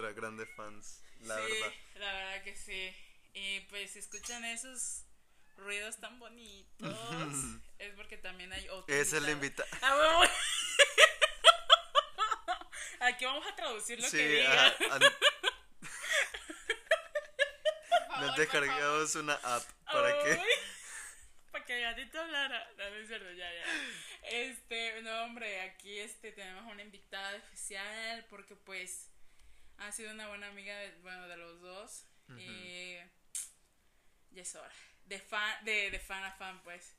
de nuestra grande fans, la sí, verdad. la verdad que sí. Y pues si escuchan esos ruidos tan bonitos, es porque también hay otro. Es el invitado. Ah. Aquí vamos a traducir lo Sí, que diga. Por favor, nos descargamos una app para que. Ay, Para que gatito hablara. No, no es cierto, ya, ya. Este, no, hombre, aquí este, tenemos una invitada especial porque, pues, ha sido una buena amiga, de, bueno, de los dos. Y ya es hora. De fan, de, de fan a fan, pues.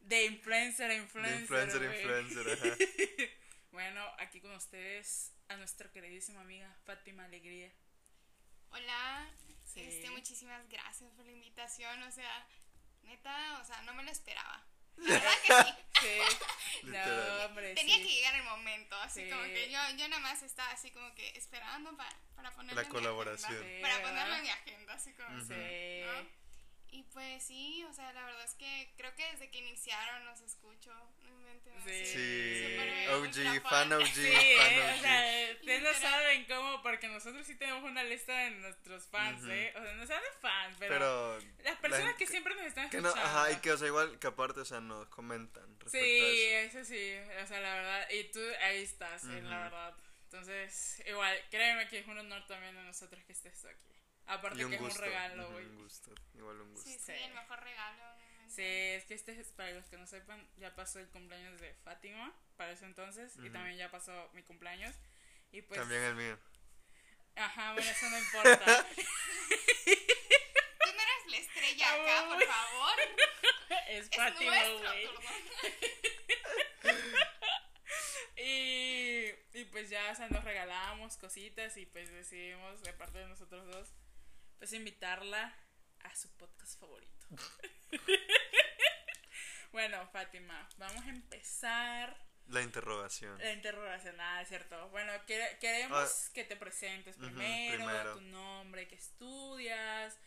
De influencer a De influencer. influencer, güey. influencer, ajá. Bueno, aquí con ustedes a nuestra queridísima amiga Fátima Alegría. Hola, Sí. este, muchísimas gracias por la invitación, o sea, neta, o sea, no me lo esperaba. La verdad que sí. Sí. No, hombre, Tenía sí. que llegar el momento, así Sí. como que yo, yo nada más estaba así como que esperando para, para ponerlo La en mi colaboración. agenda, Sí, para ponerlo en mi agenda, así como Ujú. Sí. ¿no? Y pues sí, o sea, la verdad es que creo que desde que iniciaron los escucho, no Sí. OG, fan OG, Sí, fan eh, o OG. sea, ustedes no saben cómo, porque nosotros sí tenemos una lista de nuestros fans. ¿eh? O sea, no sean de fans, pero, Pero. las personas la que siempre nos están Que no, escuchando. ajá, y que, o sea, igual que aparte, o sea, nos comentan respecto Sí, a eso. eso sí, o sea, la verdad, y tú ahí estás, eh, la verdad. Entonces, igual, créeme que es un honor también de nosotros que estés aquí. Aparte que es un regalo, güey. Un gusto, igual un gusto. Sí, sí, Sí. el mejor regalo. Sí, es que este es, para los que no sepan, ya pasó el cumpleaños de Fátima, para eso entonces, y también ya pasó mi cumpleaños. Y pues, También el mío. ajá, bueno, eso no importa. Tú no eres la estrella acá, por favor. es Es Fátima, nuestro güey. Y, y pues ya, o sea, nos regalábamos cositas y pues decidimos, de parte de nosotros dos, pues invitarla a su podcast favorito. bueno, Fátima, vamos a empezar La interrogación. la interrogación, ah, cierto. Bueno, quere- queremos que te presentes Ah. primero, primero. tu nombre, qué estudias,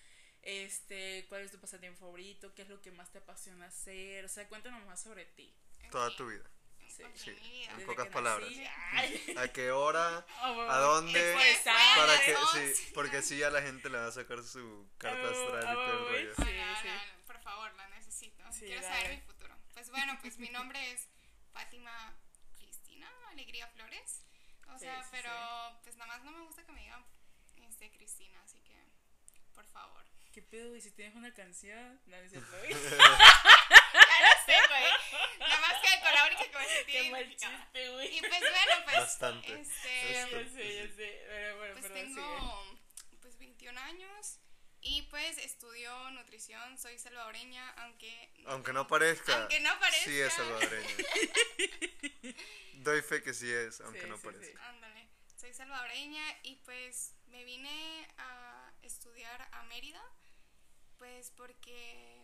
este, cuál es tu pasatiempo favorito, qué es lo que más te apasiona hacer, o sea, cuéntanos más sobre ti. Toda tu vida. Sí. Sí. En Desde pocas palabras. nací. ¿A qué hora? Oh, ¿A dónde? pues, Para que, sí, porque así ya la gente le va a sacar su carta Oh, astral y oh, todo el güey. rollo. Sí, no, sí. no, por favor, la necesito. Sí, Quiero dale. saber mi futuro. Pues bueno, pues mi nombre es Fátima Cristina Alegría Flores. O Sí, sea, sí, pero pues nada más no me gusta que me digan este Cristina, así que por favor. ¿Qué pedo, güey? Si tienes una canción, es cierto, güey. Ya lo sé, güey. Nada más que Qué mal chiste, güey. Y pues bueno, pues Bastante. este Ya sé, ya sé. Pero bueno, pues perdón, tengo pues 21 años y pues estudio nutrición, soy salvadoreña, aunque Aunque no parezca. Aunque no parezca. Sí es salvadoreño. Doy fe que sí es, aunque Sí, no sí, parezca. Ándale, soy salvadoreña y pues me vine a estudiar a Mérida, pues porque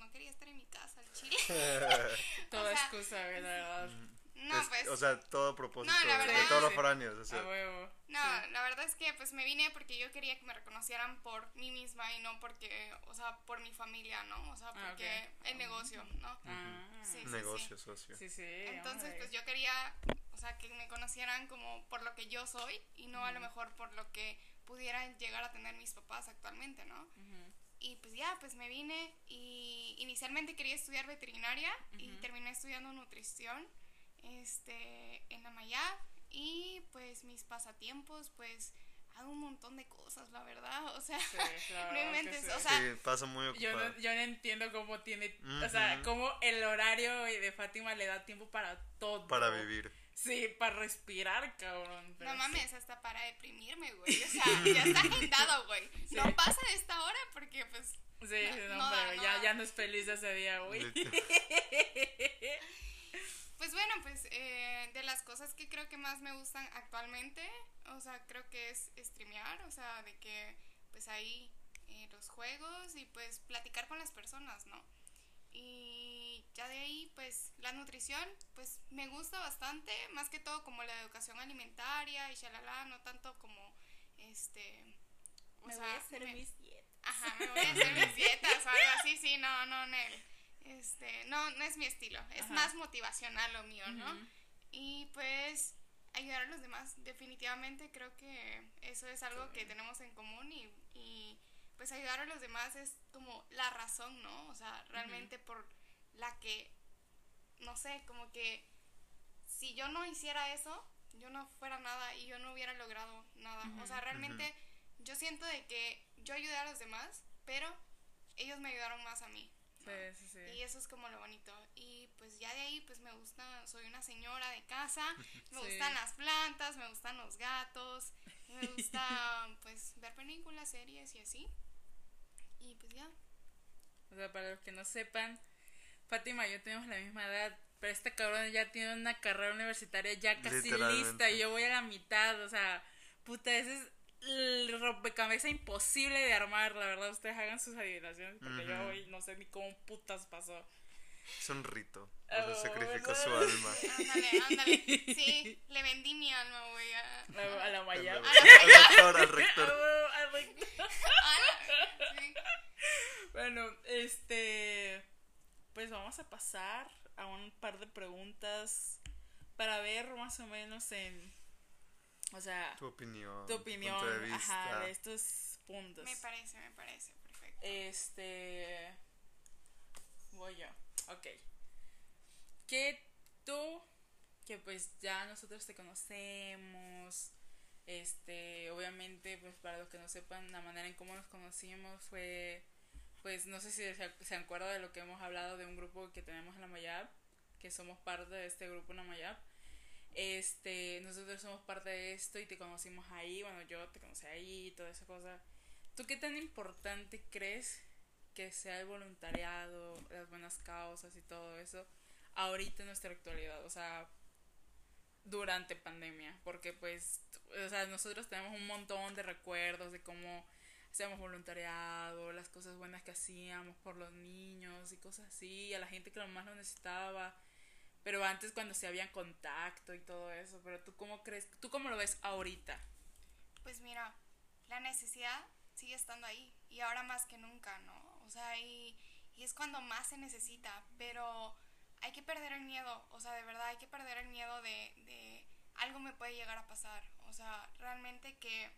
no quería estar en mi casa al Chile. Toda o sea, excusa, verdad. No, Es- pues o sea, todo propósito No, la de- de, verdad- todos los foráneos. O sea, A huevo. no, Sí. la verdad es que pues me vine porque yo quería que me reconocieran por mí misma y no porque, o sea, por mi familia, ¿no? O sea, Ah, porque ok. el negocio, ¿no? Ah, Sí. negocio, socio. Sí, sí. Entonces, pues yo quería, o sea, que me conocieran como por lo que yo soy y no a lo mejor por lo que pudieran llegar a tener mis papás actualmente, ¿no? Ujú. Y pues ya, pues me vine y inicialmente quería estudiar veterinaria y terminé estudiando nutrición este, en la Mayab y pues mis pasatiempos, pues hago un montón de cosas, la verdad, o sea, Sí, no inventes, sí. o sea, Sí, pasa muy Yo ocupado. no, yo no entiendo cómo tiene, o sea, cómo el horario de Fátima le da tiempo para todo. Para vivir. Sí, para respirar, cabrón. pero No sí. mames, hasta para deprimirme, güey. O sea, ya está agendado, güey. Sí. No pasa de esta hora porque, pues, Sí, No, sí, no, no hombre, da, no ya, da. ya no es feliz ese día, güey. pues bueno, pues eh, de las cosas que creo que más me gustan actualmente, o sea, creo que es streamear, o sea, de que, pues ahí eh, los juegos y pues platicar con las personas, ¿no? Y ya de ahí, pues la nutrición, pues me gusta bastante, más que todo como la educación alimentaria y shalala, no tanto como, este... O Me sea, voy a hacer me- mis dietas. Ajá, me voy a hacer mis dietas o algo así, sí, no, no, Nel. Este, no, no es mi estilo, es Ajá. más motivacional lo mío, ¿no? Y pues ayudar a los demás. Definitivamente creo que eso es algo que tenemos en común y, y pues ayudar a los demás es como la razón, ¿no? O sea, realmente por la que, no sé, como que si yo no hiciera eso, yo no fuera nada y yo no hubiera logrado nada. O sea, realmente yo siento de que yo ayudé a los demás, pero ellos me ayudaron más a mí. ¿no? Sí, sí, sí. Y eso es como lo bonito. Y pues ya de ahí pues me gusta, soy una señora de casa, me Sí. gustan las plantas, me gustan los gatos, me gusta pues ver películas, series y así. Y pues ya. O sea, para los que no sepan, Fátima y yo tenemos la misma edad, pero este cabrón ya tiene una carrera universitaria ya casi lista y yo voy a la mitad, o sea, puta, ese es el rompecabezas imposible de armar, la verdad, ustedes hagan sus adivinaciones porque yo hoy no sé ni cómo putas pasó. Es un rito. O Oh, sacrificó su alma. Ándale, ándale. Sí, le vendí mi alma, güey. A, A, a la Maya. Al rector, al rector. Al rector. a la- sí. Bueno, este. Pues vamos a pasar a un par de preguntas para ver más o menos en. O sea, Tu opinión. tu opinión Punto de vista. ajá, de estos puntos. Me parece, me parece, perfecto. Este. Voy yo. Ok. Que tú, que pues ya nosotros te conocemos. Este, obviamente, pues para los que no sepan, la manera en cómo nos conocimos fue. Pues no sé si se, se acuerda de lo que hemos hablado de un grupo que tenemos en la Mayab, que somos parte de este grupo en la Mayab. Este, nosotros somos parte de esto y te conocimos ahí, bueno, yo te conocí ahí y toda esa cosa. ¿Tú qué tan importante crees que sea el voluntariado, las buenas causas y todo eso ahorita en nuestra actualidad? O sea, durante pandemia, porque pues, o sea, nosotros tenemos un montón de recuerdos de cómo hacíamos voluntariado, las cosas buenas que hacíamos por los niños y cosas así, a la gente que más lo necesitaba. Pero antes cuando se había contacto y todo eso, pero tú cómo crees, tú cómo lo ves ahorita? Pues mira, la necesidad sigue estando ahí y ahora más que nunca, ¿no? O sea, y, y es cuando más se necesita, pero hay que perder el miedo, o sea, de verdad hay que perder el miedo de, de algo me puede llegar a pasar, o sea, realmente que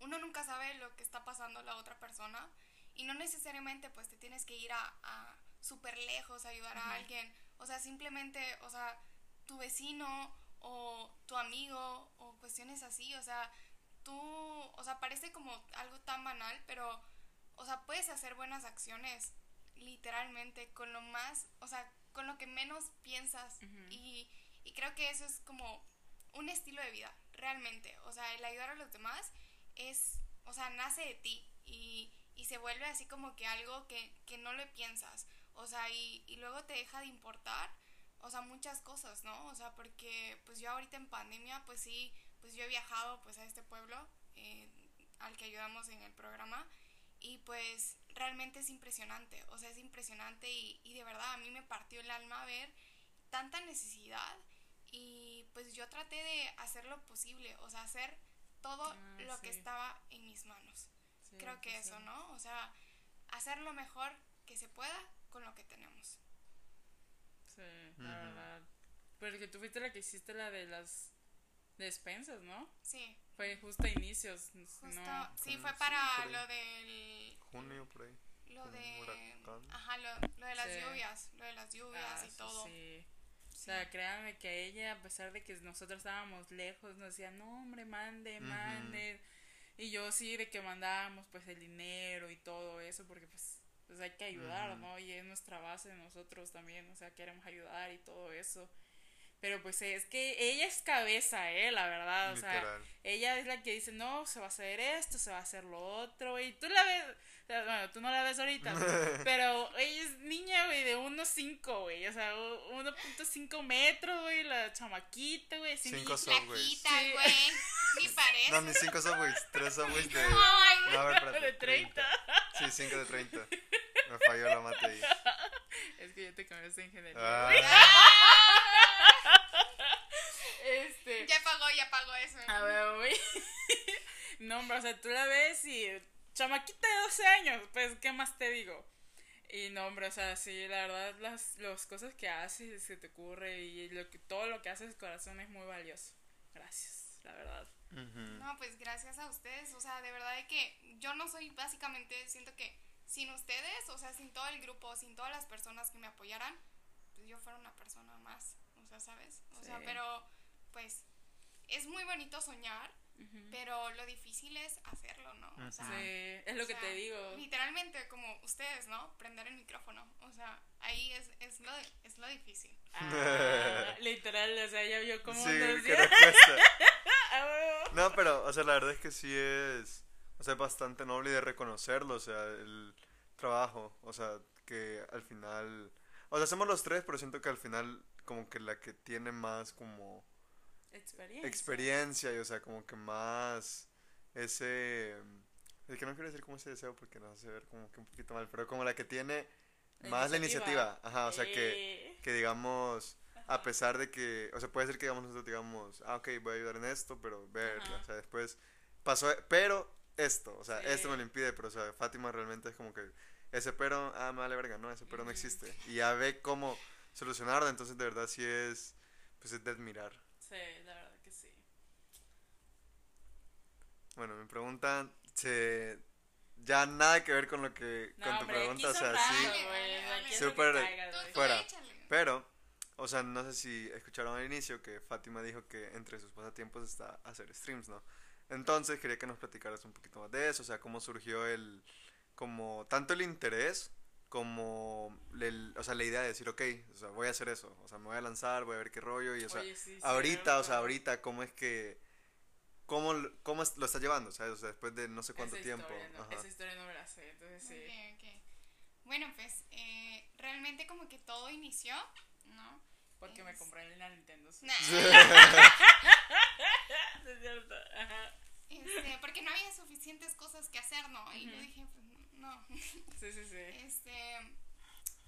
uno nunca sabe lo que está pasando la otra persona y no necesariamente pues te tienes que ir a, a súper lejos a ayudar Ajá. a alguien, o sea, simplemente, o sea, tu vecino o tu amigo o cuestiones así, o sea, tú, o sea, parece como algo tan banal, pero, o sea, puedes hacer buenas acciones literalmente con lo más, o sea, con lo que menos piensas. Y, y creo que eso es como un estilo de vida, realmente, o sea, el ayudar a los demás es, o sea, nace de ti y, y se vuelve así como que algo que, que no le piensas, o sea, y, y luego te deja de importar, o sea, muchas cosas, ¿no? O sea, porque pues yo ahorita en pandemia, pues sí, pues yo he viajado pues a este pueblo eh, al que ayudamos en el programa y pues realmente es impresionante, o sea, es impresionante y, y de verdad a mí me partió el alma ver tanta necesidad y pues yo traté de hacer lo posible, o sea, hacer todo Ah, lo que estaba en mis manos. Sí, Creo que eso. ¿no? O sea, hacer lo mejor que se pueda con lo que tenemos. Sí, la Ujú. verdad. Porque tú fuiste la que hiciste la de las despensas, ¿no? Sí, Fue justo a inicios. justo, no- sí, fue para lo del Junio, por ahí. lo de ajá lo, lo de las Sí. lluvias lo de las lluvias Ah, y todo sí. Sea, créanme que ella, a pesar de que nosotros estábamos lejos, nos decía, no, hombre, mande, mande. Y yo sí, de que mandábamos pues el dinero y todo eso, porque pues, pues hay que ayudar. ¿no? Y es nuestra base de nosotros también, o sea, queremos ayudar y todo eso. Pero pues es que ella es cabeza, ¿eh? La verdad, o sea, Literal. ella es la que dice, no, se va a hacer esto, se va a hacer lo otro, y tú la ves, o sea, bueno, tú no la ves ahorita, pero ella es niña, güey, de 1.5, güey, o sea, u- 1.5 metros, güey, la chamaquita, güey, sí, Cinco ni- Subways. Güey. Ni parece. No, mis cinco subways. Tres subways de. No, a ver, espérate, de 30. Sí, cinco de 30. Me falló la mate ahí. Es que ya te cambiaste de ingeniería, Ah. Este, ya pagó, ya pagó eso. a ver, güey, no, hombre, o sea, tú la ves y chamaquita de 12 años, pues, ¿qué más te digo? Y no, hombre, o sea, sí, la verdad, las, las cosas que haces, se te ocurre y lo que, todo lo que haces, corazón, es muy valioso. gracias, la verdad. No, pues gracias a ustedes, o sea, de verdad de que yo no soy básicamente, siento que sin ustedes, o sea, sin todo el grupo, sin todas las personas que me apoyaran, pues yo fuera una persona más, o sea, ¿sabes? O sea, pero pues es muy bonito soñar, pero lo difícil es hacerlo, ¿no? O sea, Sí, es lo o que sea, te digo. Literalmente como ustedes, ¿no? Prender el micrófono, o sea, ahí es, es, lo, es lo difícil. Ah, literal, o sea, ya vio cómo Sí. Ah. No, pero, o sea, la verdad es que sí es, o sea, es bastante noble de reconocerlo, o sea, el trabajo, o sea, que al final, o sea, hacemos los tres, pero siento que al final como que la que tiene más como Experiencia. experiencia y, o sea, como que más ese, es que no quiero decir como ese deseo porque nos hace ver como que un poquito mal, pero como la que tiene La más la iniciativa. iniciativa, ajá, o sea, que, Eh, que digamos, a pesar de que, o sea, puede ser que digamos nosotros digamos, ah, ok, voy a ayudar en esto, pero ver, Ajá. o sea, después pasó, pero esto, o sea, esto me Sí. lo impide, pero, o sea, Fátima realmente es como que ese pero, ah, me vale verga, no, ese pero no existe, y ya ve cómo solucionarlo, entonces de verdad sí es, pues es de admirar. Sí, la verdad que sí. Bueno, mi pregunta, se, ya nada que ver con lo que, No, con tu hombre, pregunta, o sea, sí, Súper Fuera. échale. Pero, o sea, no sé si escucharon al inicio que Fátima dijo que entre sus pasatiempos está hacer streams, ¿no? Entonces quería que nos platicaras un poquito más de eso, o sea, cómo surgió el, como, tanto el interés como, el, o sea, la idea de decir, ok, o sea, voy a hacer eso, o sea, me voy a lanzar, voy a ver qué rollo, y o sea, Oye, sí, ahorita, o sea, ahorita, ¿cómo es que, cómo, lo- cómo es- lo está llevando, ¿sabes? O sea, después de no sé cuánto esa tiempo. Historia, no, esa historia no me la sé, entonces sí. Ok, ok. Bueno, pues eh, realmente como que todo inició, ¿no? Porque me Es- compré el Nintendo Switch. Nah, Es cierto, ajá. este, porque no había suficientes cosas que hacer, ¿no? Y yo Ujú. dije, pues no. Sí, sí, sí. Este,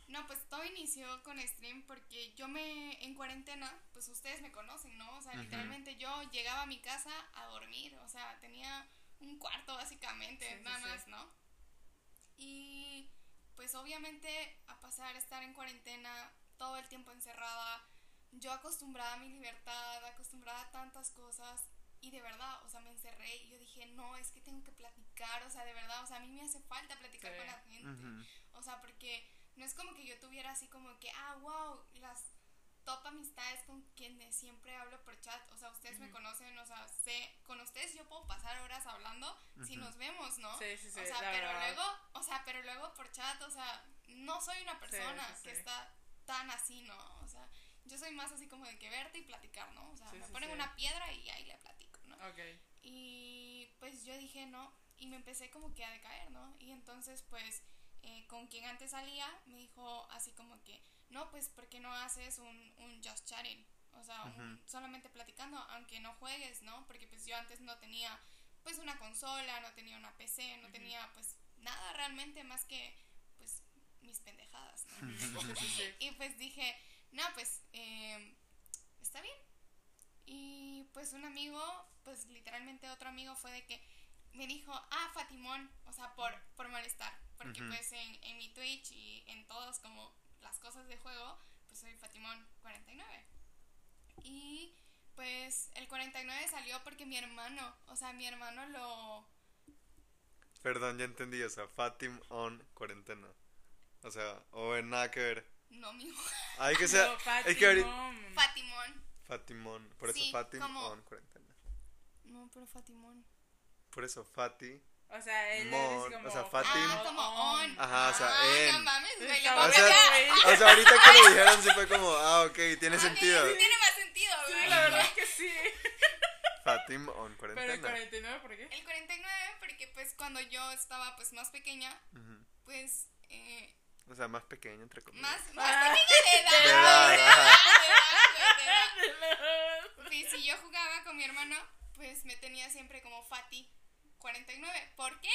no, pues todo inició con stream porque yo me, en cuarentena, pues ustedes me conocen, ¿no? O sea, literalmente yo llegaba a mi casa a dormir, o sea, tenía un cuarto básicamente, Sí, nada sí. más, ¿no? Y pues obviamente a pasar a estar en cuarentena todo el tiempo encerrada, yo acostumbrada a mi libertad, acostumbrada a tantas cosas y de verdad, o sea, me encerré y yo dije, no, es que tengo que platicar, o sea, de verdad, o sea, a mí me hace falta platicar Sí. con la gente. Ujú. O sea, porque no es como que yo tuviera así como que, ah, wow, las top amistades con quienes siempre hablo por chat. O sea, ustedes me Ujú. conocen, o sea, sé, con ustedes yo puedo pasar horas hablando si Ujú. nos vemos, ¿no? Sí, sí, sí, o sea, la pero verdad. luego, o sea, pero luego por chat, o sea, no soy una persona sí, que sí. está tan así, ¿no? O sea, yo soy más así como de que verte y platicar, ¿no? O sea, Sí, me sí, ponen sí. una piedra y ahí le Y pues yo dije no, y me empecé como que a decaer, ¿no? Y entonces pues eh, con quien antes salía me dijo así como que, no, pues ¿por qué no haces un, un just chatting? O sea, un- solamente platicando, aunque no juegues, ¿no? Porque pues yo antes no tenía pues una consola, no tenía una PC, no tenía pues nada realmente más que pues mis pendejadas, ¿no? Y pues dije, no, pues eh, está bien. Y pues un amigo, pues literalmente otro amigo fue de que me dijo, ah, Fatimón, o sea, por, por molestar. Porque pues en, en mi Twitch y en todas como las cosas de juego, pues soy Fatimón 49. Y pues el 49 salió porque mi hermano, o sea, mi hermano lo... Perdón, ya entendí, o sea, Fatim on cuarentena. O sea, o en nada que ver. No, mi Hay que ser. No, es que ahorita. Fatimón. Fatimón. Fatimón. Por eso Sí, Fatim como- on cuarentena. No, pero Fatimón. Por eso Fati. O sea, él Mon, es como... o sea, Fatim. Ah, como on. Ajá, o sea, ah, en. no mames, güey, a O sea, o sea, ahorita que lo dijeron sí fue como, ah, ok, tiene Ah, sentido. Sí, tiene más sentido, Sí, güey. la verdad es que sí. Fatim on Pero el cuarentena. 49, ¿por qué? El 49, porque pues cuando yo estaba pues más pequeña, Ujú. pues eh, O sea, más pequeño, entre comillas. más, más Ah. pequeña de edad, De edad, si yo jugaba con mi hermano, pues me tenía siempre como Fati 49. ¿Por qué?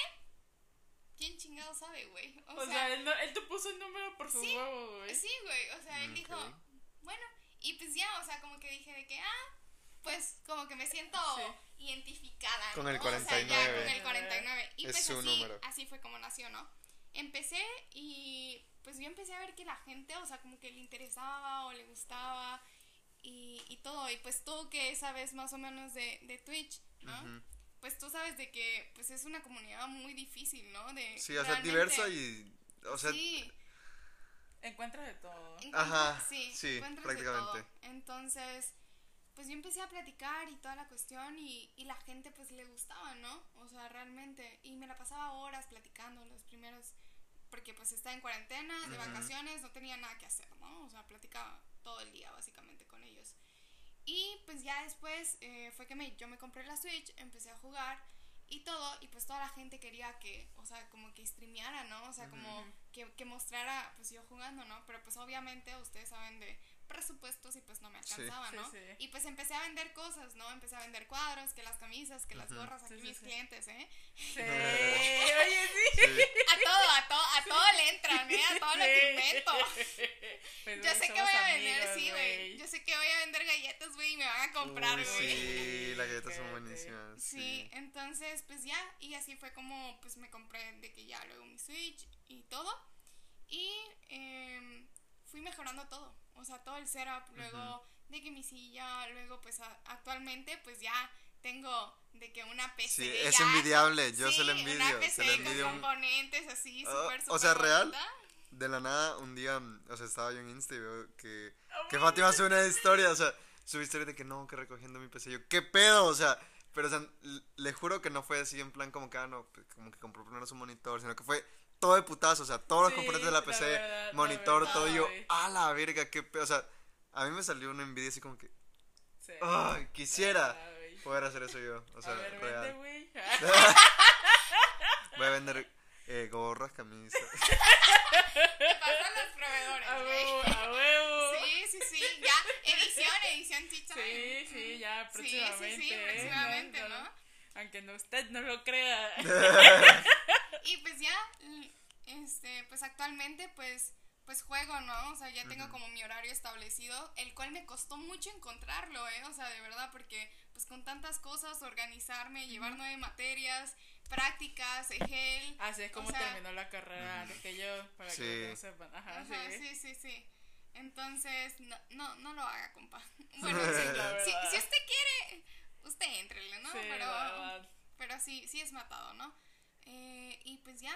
¿Quién chingado sabe, güey? O, O sea, sea, él, no- él te puso el número por su Sí, huevo, güey. sí, güey, o sea, él Mm, dijo, ok. bueno, y pues ya, o sea, como que dije de que, ah, pues como que me siento Sí. identificada. Con ¿no? el O sea, ya 49. con el 49. Y Es pues su así, número. así fue como nació, ¿no? Empecé y pues yo empecé a ver que la gente, o sea, como que le interesaba o le gustaba. Y, y todo. Y pues tú que sabes más o menos de, de Twitch, ¿no? Pues tú sabes de que pues es una comunidad muy difícil, ¿no? De Sí, o sea, realmente- diversa y. O sea, sí, Encuentra de todo. encuentras- Ajá, sí, sí, encuentras de prácticamente. todo. Entonces, pues yo empecé a platicar y toda la cuestión y, y la gente pues le gustaba, ¿no? O sea, realmente. Y me la pasaba horas platicando los primeros, porque pues estaba en cuarentena, de vacaciones, no tenía nada que hacer, ¿no? O sea, platicaba todo el día básicamente con ellos. Y pues ya después eh, fue que me, yo me compré la Switch, empecé a jugar y todo, y pues toda la gente quería que, o sea, como que streameara, ¿no? O sea, como que, que mostrara, pues yo jugando, ¿no? Pero pues obviamente ustedes saben de presupuestos y pues no me alcanzaba, Sí, ¿no? sí. Y pues empecé a vender cosas, ¿no? Empecé a vender cuadros, que las camisas, que las gorras, aquí sí, mis sí. clientes, ¿eh? Sí, oye, sí. sí. A todo, a todo, a todo le entran, ¿eh? A todo lo que invento. Pues, Yo sé que voy a vender, amigos, sí, güey. Yo sé que voy a vender galletas, güey, y me van a comprar, güey. sí, las galletas son buenísimas. Sí, Sí. entonces pues ya, y así fue como pues me compré de que ya luego mi Switch y todo. Y em, fui mejorando todo, o sea, todo el setup, luego de que mi silla, luego pues a- actualmente pues ya tengo de que una PC. Sí, es ya- envidiable, yo se sí, lo Una envidio, PC se lo con envidio. componentes así, Ah, súper, o sea, real. bonita. De la nada, un día, o sea, estaba yo en Insta y veo que, Oh, que Fátima sube una historia, o sea, sube historia de que no, que recogiendo mi PC. Yo, ¿qué pedo? O sea, pero o sea, le juro que no fue así en plan como que, ah, no, pues, como que compró primero su monitor, sino que fue todo de putazo, o sea, todos los Sí, componentes de la la PC, verdad, la monitor, verdad, todo, y yo, a la verga, qué pedo, o sea, a mí me salió una envidia así como que, Sí. ay, quisiera güey. poder hacer eso yo, o sea, a ver, vende, real. güey. Voy a vender eh, gorras, camisas. Pasan los proveedores, A huevo, a huevo. Sí, sí, sí, ya, edición, edición chicha. Sí, sí, ya Sí, próximamente. sí, sí, ¿eh? próximamente, No, no, ¿no? Aunque no, usted no lo crea. Y pues ya, este, pues actualmente pues, pues juego, ¿no? O sea, ya tengo como mi horario establecido, el cual me costó mucho encontrarlo, ¿eh? O sea, de verdad, porque pues con tantas cosas, organizarme, llevar nueve materias, prácticas, EGEL. Así es como O sea- terminó la carrera antes que yo, para Sí. que no sepan. Ajá, Ajá, sí. sí, sí, sí. Entonces, no, no, no lo haga, compa. Bueno, Sí, si, verdad. si usted quiere, usted entrele, ¿no? Sí, pero, pero sí, sí es matado, ¿no? Eh, y pues ya,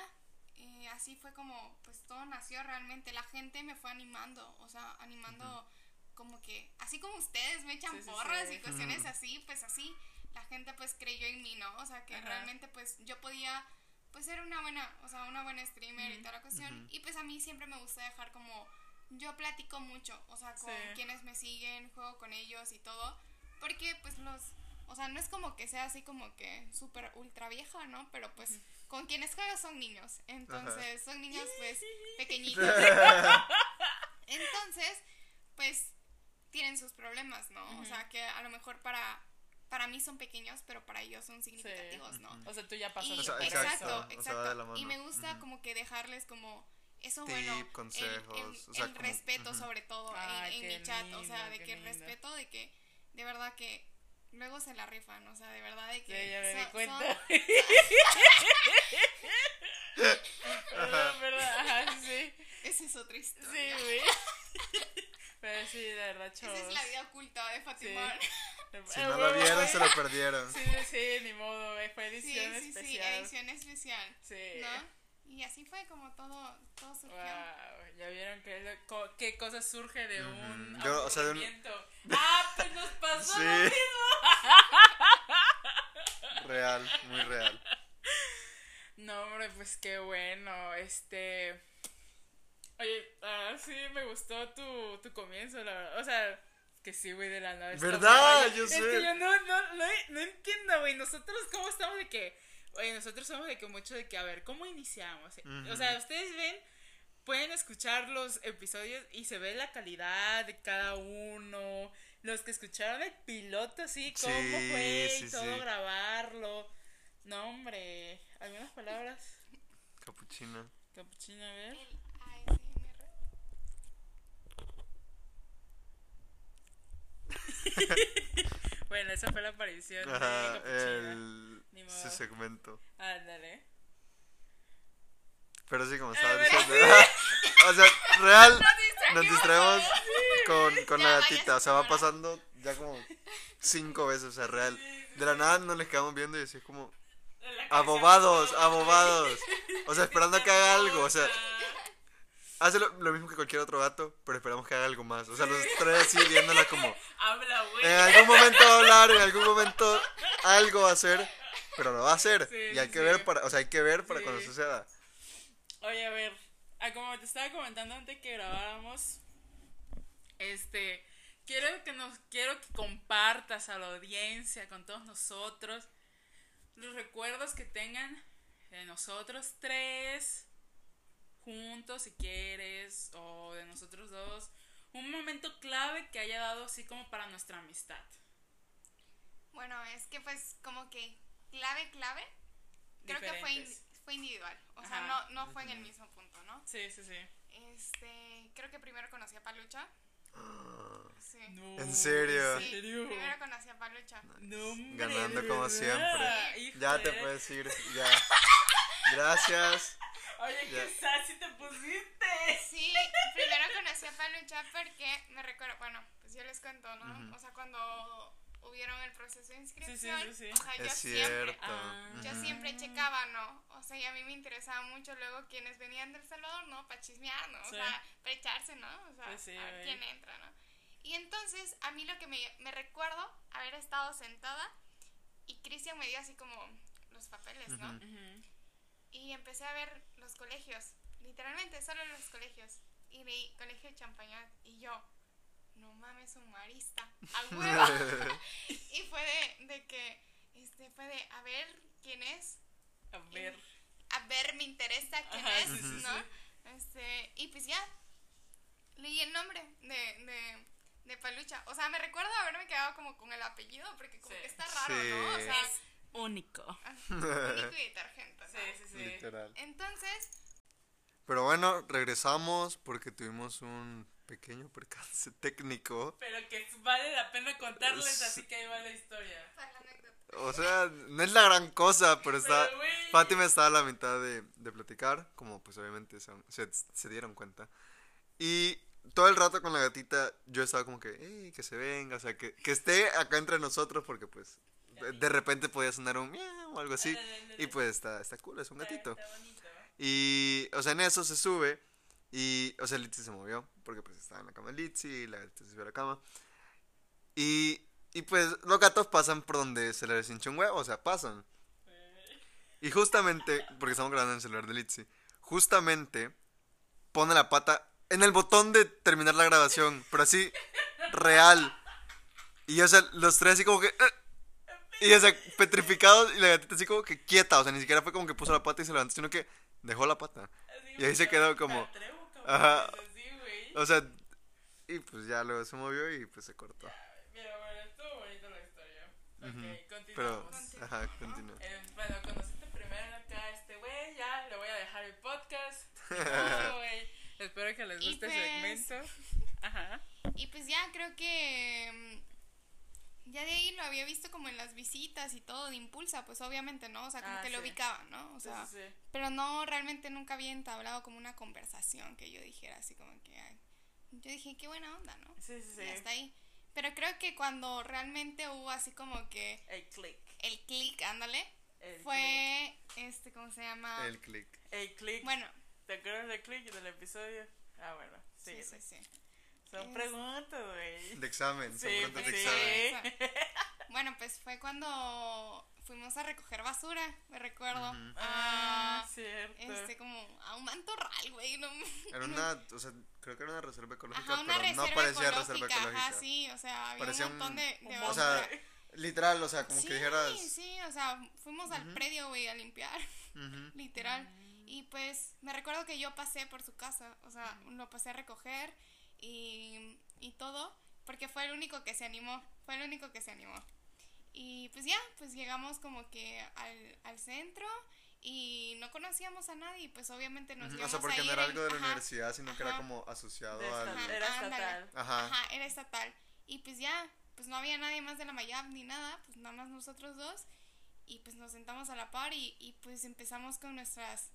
eh, así fue como pues todo nació realmente. La gente me fue animando, o sea, animando como que, así como ustedes me echan Sí, porras sí. y cuestiones así, pues así, la gente pues creyó en mí, ¿no? O sea, que realmente pues yo podía pues ser una buena, o sea, una buena streamer y toda la cuestión. Y pues a mí siempre me gusta dejar como, yo platico mucho, o sea, con quienes me siguen, juego con ellos y todo, porque pues los, o sea, no es como que sea así como que súper ultra vieja, ¿no? Pero pues con quienes juego son niños, entonces son niños pues pequeñitos. Entonces, pues tienen sus problemas, ¿no? O Ujú. sea, que a lo mejor para, para mí son pequeños, pero para ellos son significativos, ¿no? O sea, tú ya pasaste Y, O sea, por exacto, exacto, o sea, exacto. Y me gusta Ujú. como que dejarles como eso Tip, bueno, el- consejos, el, o sea, el como- respeto sobre todo en- Ay, en, qué mi chat, o sea, lindo, de que el lindo. respeto de que de verdad que luego se la rifan, o sea, de verdad de Sí, que ya me di son- cuenta. son- Perdón, perdón, ajá, sí, sí. esa es otra Sí, historia. güey. Pero sí, de verdad, Esa chavos. es la vida oculta de Fatima. Si no lo vieron, se lo perdieron. Sí, sí, sí, ni modo, güey, fue Sí, edición sí, sí, especial. edición especial, Sí. ¿no? Y así fue como todo, todo surgió. Wow, ya vieron que qué cosa surge de un Ujú. Yo, o sea, de un- aburrimiento. Ah, pues nos pasó Sí. lo mismo. Real, muy real. No, hombre, pues qué bueno. Este. Oye, ah, sí, me gustó tu, tu comienzo, la verdad. O sea, que sí, güey, de la nada. ¿Verdad? Yo es sé. que yo no, no, no, no entiendo, güey. Nosotros, ¿cómo estamos de que. Oye, nosotros somos de que mucho de que, a ver, ¿cómo iniciamos? O sea, ustedes ven, pueden escuchar los episodios y se ve la calidad de cada uno. Los que escucharon el piloto, sí, cómo Sí, fue y todo sí. grabarlo. No, hombre. ¿Algunas palabras? Capuchino. Capuchino, a ver. El ASMR. Bueno, esa fue la aparición de Ajá, Capuchino. el. Ni Su segmento. Ándale. Pero sí, como estaba bueno, diciendo. o sea, real. Nos distraemos con, con la gatita. O sea, va pasando ya como cinco veces, o sea, real. De la nada nos les quedamos viendo y así es como abobados, abobados. O sea, esperando a que haga algo, o sea, hace lo, lo mismo que cualquier otro gato, pero esperamos que haga algo más. O sea, los tres así viéndola como Habla, güey. en algún momento va a hablar, en algún momento algo va a hacer, pero lo va a hacer. Sí, y hay sí, que ver para, o sea, hay que ver para Sí. cuando suceda. Oye, a ver, ah, como te estaba comentando antes que grabáramos, este, quiero que nos, quiero que compartas a la audiencia, con todos nosotros, los recuerdos que tengan de nosotros tres, juntos si quieres, o de nosotros dos, un momento clave que haya dado así como para nuestra amistad. Bueno, es que pues como que clave, clave, creo que fue. Fue individual. O sea, Ajá. no, no fue en el mismo punto, ¿no? Sí, sí, sí. Este, creo que primero conocí a Palucha. Sí. No, ¿En serio? Sí, ¿En serio? primero conocí a Palucha. No, Ganando como verdad, siempre. Ya te puedes ir, ya. Gracias. Oye, Ya. qué sassy te pusiste. Sí, primero conocí a Palucha porque me recuerdo, bueno, pues yo les cuento, ¿no? O sea, cuando hubieron el proceso de inscripción, sí, sí. o sea, yo siempre, cierto. Ah. yo siempre checaba, ¿no? O sea, y a mí me interesaba mucho luego quienes venían del Salvador, ¿no? Para chismear, ¿no? O Sí. sea, para echarse, ¿no? O sea, Pues sí, a ver quién entra, ¿no? Y entonces, a mí lo que me, me recuerdo haber estado sentada y Cristian me dio así como los papeles, ¿no? Ujú. Y empecé a ver los colegios, literalmente solo los colegios. Y vi colegio de Champañat y yo, no mames, un marista, a huevo. y fue de, de que, este, fue de, a ver quién es, A ver. a ver, me interesa quién Ajá, es, sí, sí, ¿no? sí. Este, y pues ya, leí el nombre de, de, de Palucha. O sea, me recuerdo haberme quedado como con el apellido, porque como Sí. que está raro, Sí. ¿no? O sea, Es único. único y detergente, ¿no? Sí, sí, sí. Literal. Entonces, Pero bueno, regresamos porque tuvimos un pequeño percance técnico. Pero que vale la pena contarles, Sí. así que ahí va la historia. O sea, no es la gran cosa, pero está... Pero. Fátima estaba a la mitad de, de platicar, como pues obviamente se, se, se dieron cuenta. Y todo el rato con la gatita yo estaba como que, "Ey, que se venga, o sea, que, que esté acá entre nosotros porque pues de- repente podía sonar un miau o algo así. Y pues está, está cool, es un gatito. Está bonito. Y, o sea, en eso se sube y, o sea, Litzy se movió porque pues estaba en la cama Litzy y la gatita se subió a la cama. Y, y pues los gatos pasan por donde se les hincha un huevo, o sea, pasan. Y justamente, porque estamos grabando en el celular de Litzy, justamente pone la pata en el botón de terminar la grabación, pero así, real. Y, o sea, los tres así como que... "Eh". Y, o sea, petrificados y la gatita así como que quieta, o sea, ni siquiera fue como que puso la pata y se levantó, sino que dejó la pata. Así, Y ahí se quedó como- atrevo, Ajá. Güey. O sea, y pues ya luego se movió y pues se cortó. Mira, bueno, estuvo bonita la historia. Ok, Pero, continuamos. ajá, continúa. Eh, bueno, conociste primero acá a este güey, ya le voy a dejar el podcast. Güey. Espero que les guste el pues- segmento. Ajá. Y pues ya creo que mm, ya de ahí lo había visto como en las visitas y todo de Impulsa, pues obviamente, ¿no? O sea, como Ah, que lo sí. ubicaba, ¿no? O Sí, sea, sí, sí. pero no, realmente nunca había entablado como una conversación que yo dijera así como que, ay, yo dije, qué buena onda, ¿no? Sí, sí, sí. Y hasta ahí. Pero creo que cuando realmente hubo así como que El click. el click, ándale, El fue, este, ¿cómo se llama? El click. click. El click. Bueno, ¿Te acuerdas del click del episodio? Ah, bueno. sí, Sí, sí, sí. Son Es- preguntas, güey. De examen, son Sí, preguntas de pues examen. sí. Bueno, pues fue cuando fuimos a recoger basura, me recuerdo. Ujú. Ah, a, cierto. este, como a un mantorral, güey. No, Era una, o sea, creo que era una reserva ecológica, Ajá, una pero reserva no parecía ecológica, reserva ecológica. Ajá, sí, o sea, había Parecía un montón un- de, de un O basura. sea, literal, o sea, como sí, que dijeras... sí, o sea, fuimos al predio, güey, a limpiar, ujú. literal. Y pues me recuerdo que yo pasé por su casa, o sea, lo pasé a recoger y, y todo, porque fue el único que se animó, fue el único que se animó. Y pues ya, pues llegamos como que al, al centro y no conocíamos a nadie, y pues obviamente nos Ujú, O íbamos sea, porque a no era algo de la ajá, universidad, sino que era ajá. como asociado al... Ajá, Era estatal. Ajá. Ajá, era estatal. Y pues ya, pues no había nadie más de la Mayab ni nada, pues nada más nosotros dos. Y pues nos sentamos a la par y, y pues empezamos con nuestras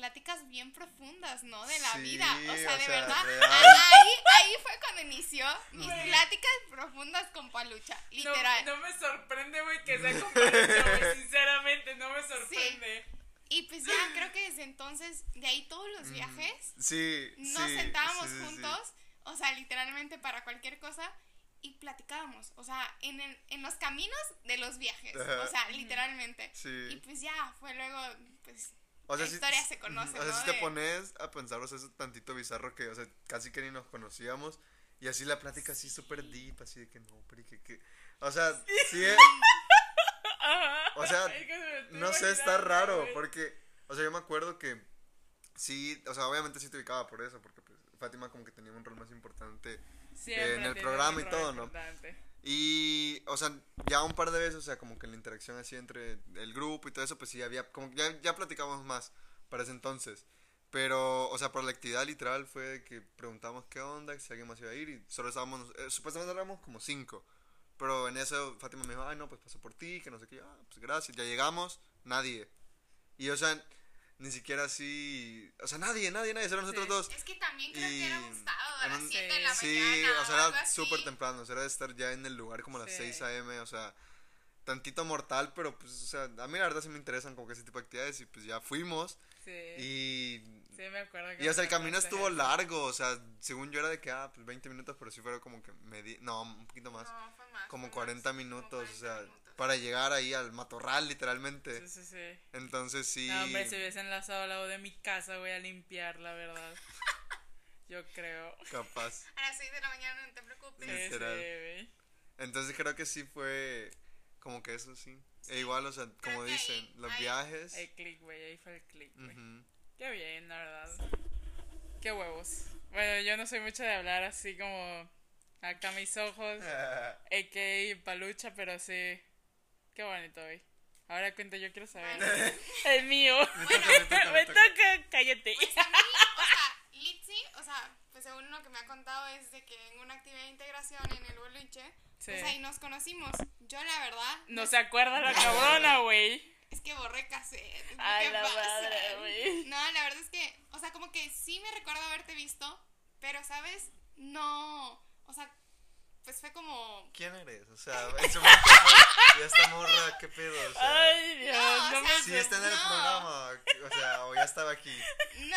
pláticas bien profundas, ¿no? De la Sí, vida. O sea, o de sea, verdad. Ahí, ahí fue cuando inició mis pláticas profundas con Palucha. Literal. no me sorprende, güey, que sea con Palucha, güey. Sinceramente, no me sorprende. Y pues ya creo que desde entonces, de ahí todos los viajes, Sí, nos sí, sentábamos sí, sí, sí. juntos, o sea, literalmente para cualquier cosa, y platicábamos, o sea, en, el, en los caminos de los viajes, o sea, literalmente. Sí. Y pues ya, fue luego, pues, O sea, la historia se conoce, O sea, ¿no? si te pones a pensar, o sea, es tantito bizarro que, o sea, casi que ni nos conocíamos. Y así la plática así súper deep, así de que no, pero que, que. O sea, sí, es-. O sea, Es que se me estoy no sé, está raro, porque, o sea, yo me acuerdo que sí, o sea, obviamente sí te ubicaba por eso, porque pues Fátima como que tenía un rol más importante. En el programa y todo, ¿no? importante. Y, o sea, ya un par de veces, o sea, como que la interacción así entre el grupo y todo eso, pues sí, había, como ya, ya platicábamos más para ese entonces. Pero, o sea, por la actividad literal fue que preguntamos qué onda, si alguien más iba a ir y solo estábamos, eh, supuestamente éramos como cinco. Pero en eso Fátima me dijo, ay, no, pues paso por ti, que no sé qué, ah, pues gracias, ya llegamos, nadie. Y, o sea, ni siquiera así, o sea, nadie, nadie, nadie, solo nosotros Sí. dos. Es que también creo Y que era un sábado a las un- 7 de la Sí, mañana. o sea, era súper temprano, o sea, era de estar ya en el lugar como a las Sí. 6 a.m., o sea, tantito mortal, pero pues, o sea, a mí la verdad sí me interesan como que ese tipo de actividades y pues ya fuimos Sí. y... Sí, me acuerdo que Y o sea, me el camino estuvo eso. largo, o sea, según yo era de que, ah, pues 20 minutos, pero sí fueron como que medi no, un poquito más, No, fue más. como fue 40 más, minutos, como o sea, 40 minutos. Para llegar ahí al matorral, literalmente. Sí, sí, sí. Entonces sí... No, hombre, se hubiese enlazado al lado de mi casa, voy a limpiar, la verdad. Yo creo. Capaz. A las 6 de la mañana, no te preocupes. Sí, sí, Literal. güey. Entonces creo que sí fue como que eso sí. E igual, o sea, como dicen, ahí- los ahí- viajes. El click, güey, ahí fue el click, güey. Qué bien, la verdad. Qué huevos. Bueno, yo no soy mucho de hablar así como acá mis ojos, a.k.a. palucha, pero sí. Qué bonito, güey. Ahora cuento, yo quiero saber. Bueno. El mío. Me toca, me toca, me Me toca. toca, cállate. Pues a mí, o sea, Litzy, o sea, pues según lo que me ha contado es de que en una actividad de integración en el boliche, Sí. pues ahí nos conocimos. Yo la verdad, No se acuerda la cabrona, güey. es que borré cassette. Ay, ¿qué la pasa? madre, güey. No, la verdad es que, o sea, como que sí me recuerdo haberte visto, pero, ¿sabes? No, o sea, pues fue como... ¿Quién eres? O sea, en su momento fue, y esta morra, ¿qué pedo? O sea, Ay, Dios, No, no, me sí está en el no. programa, o sea, o ya estaba aquí. No,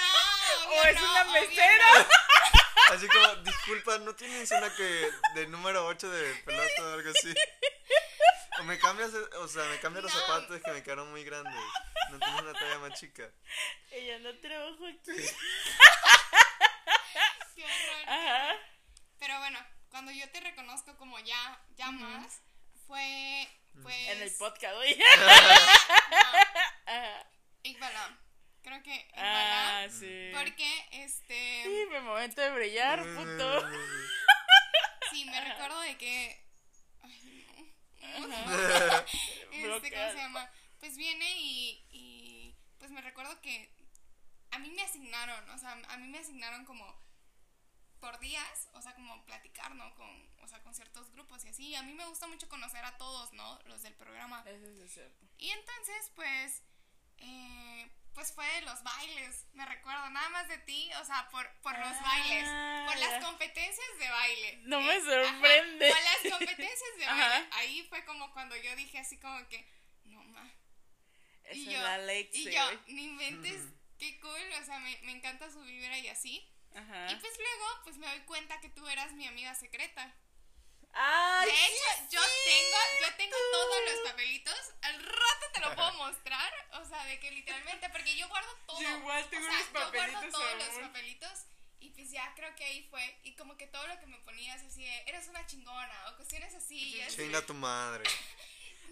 O es no, una mesera. Así como, disculpa, ¿no tienes una que de número 8 de pelota o algo así? O me cambias, o sea, me cambias los zapatos que me quedaron muy grandes. No tienes una talla más chica. Ella no trabajo aquí. Qué horror. Ajá. Pero bueno, cuando yo te reconozco como ya, ya más, fue, pues... En el podcast, güey. Ajá. Igbalam. Creo que Ah, Igbalam. sí. Porque, este... Sí, mi momento de brillar, puto. Sí, me recuerdo de que... Ay, no. Este, ¿cómo se llama? Pues viene y, y pues me recuerdo que a mí me asignaron, o sea, a mí me asignaron como por días, o sea, como platicar, ¿no? Con, o sea, con ciertos grupos y así. A mí me gusta mucho conocer a todos, ¿no? Los del programa. Eso es cierto. Y entonces, pues, eh, pues fue de los bailes, me recuerdo, nada más de ti, o sea, por, por los Ah, bailes, por las competencias de baile. No Eh, me ajá, sorprende. por las competencias de Ajá. baile. Ahí fue como cuando yo dije así como que, no ma. Esa Y es yo, la Lexi, y yo, no inventes, qué cool, o sea, me, me encanta su vibra y así. Ajá. Y pues luego, pues me doy cuenta que tú eras mi amiga secreta. Ay, De hecho, yo tengo, yo tengo todos los papelitos. Al rato te lo puedo mostrar. O sea, de que literalmente, porque yo guardo todo. Yo igual tengo o sea, los yo guardo papelitos todos los papelitos. Y pues ya creo que ahí fue. Y como que todo lo que me ponías así, de, eres una chingona. O cuestiones así. Chinga tu madre.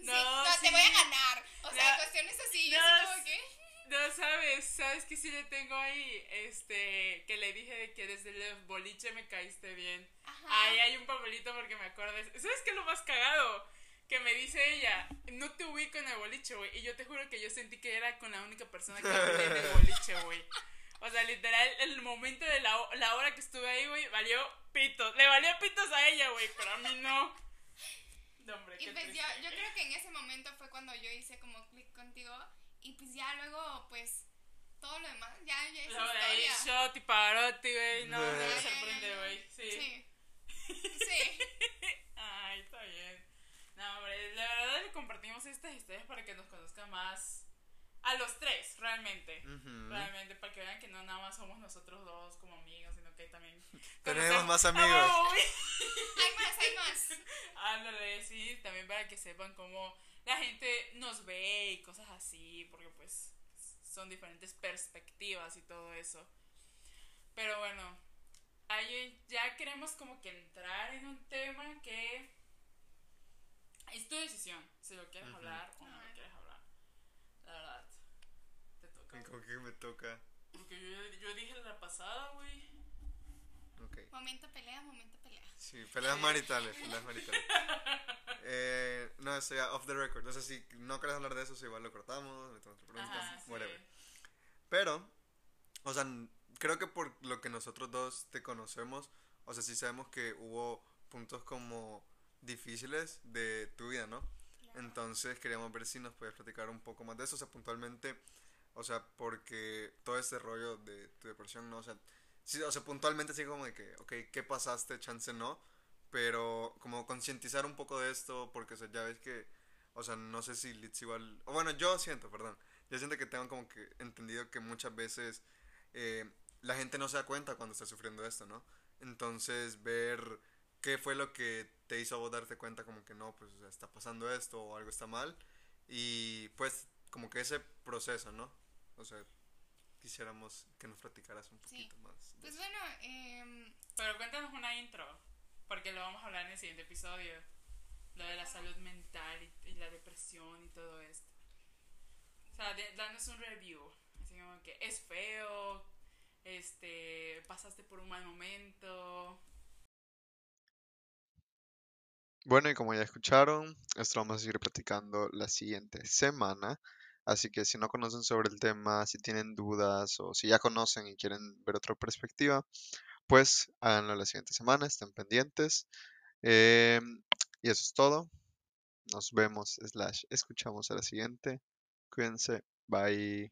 Sí, No, no, sí. te voy a ganar. O sea, No. cuestiones así. y No, así como que. No, sabes, sabes que sí le tengo ahí, este, que le dije de que desde el boliche me caíste bien. Ajá. Ahí hay un papelito porque me acuerdas. ¿Sabes qué es lo más cagado? Que me dice ella, no te ubico en el boliche, güey. Y yo te juro que yo sentí que era con la única persona que hablé en el boliche, güey. O sea, literal, el momento de la, la hora que estuve ahí, güey, valió pitos. Le valió pitos a ella, güey, pero a mí no. No, hombre, Y pues yo, yo creo que en ese momento fue cuando yo hice como clic contigo. Y pues ya luego, pues, todo lo demás ya, ya es de ahí, historia. shot y Pavarotti, güey. No, no me sorprende, güey. Sí. Sí. Sí. Ay, está bien. No, hombre, la verdad le compartimos estas historias para que nos conozcan más a los tres, realmente. Realmente, para que vean que no nada más somos nosotros dos como amigos, sino que también. Tenemos conocemos- más ¡Ah, amigos. Hay más, hay más. Ándale, sí, también para que sepan cómo la gente nos ve y cosas así, porque pues son diferentes perspectivas y todo eso. Pero bueno, ahí ya queremos como que entrar en un tema que es tu decisión, si lo quieres Ujú. hablar o no lo quieres hablar. La verdad, te toca. Y como que me toca. Porque yo, yo dije la pasada, güey. Ok. Momento pelea, momento pelea. Sí, peleas maritales, peleas maritales. Eh, no, eso ya off the record. No sé si no quieres hablar de eso, si igual lo cortamos, metemos otra pregunta, Ajá, sí. whatever. Pero, o sea, creo que por lo que nosotros dos te conocemos, o sea, sí sabemos que hubo puntos como difíciles de tu vida, ¿no? Entonces queríamos ver si nos puedes platicar un poco más de eso, o sea, puntualmente, o sea, porque todo este rollo de tu depresión, ¿no? O sea, sí, o sea, puntualmente sí como de que, ok, ¿qué pasaste? Chance no, pero como concientizar un poco de esto, porque, o sea, ya ves que, o sea, no sé si Litz igual, o bueno, yo siento, perdón, yo siento que tengo como que entendido que muchas veces eh, la gente no se da cuenta cuando está sufriendo esto, ¿no? Entonces, ver qué fue lo que te hizo vos darte cuenta como que no, pues o sea, está pasando esto o algo está mal y pues como que ese proceso, ¿no? O sea, quisiéramos que nos platicaras un Sí. poquito más. Pues bueno, eh, Pero cuéntanos una intro, porque lo vamos a hablar en el siguiente episodio. Lo de la salud mental y, y la depresión y todo esto. O sea, de- danos un review. Así como que es feo, este, pasaste por un mal momento. Bueno, y como ya escucharon, esto lo vamos a seguir platicando la siguiente semana. Así que si no conocen sobre el tema, si tienen dudas o si ya conocen y quieren ver otra perspectiva, pues háganlo la siguiente semana, estén pendientes. Em, y eso es todo. Nos vemos, escuchamos a la siguiente. Cuídense, bye.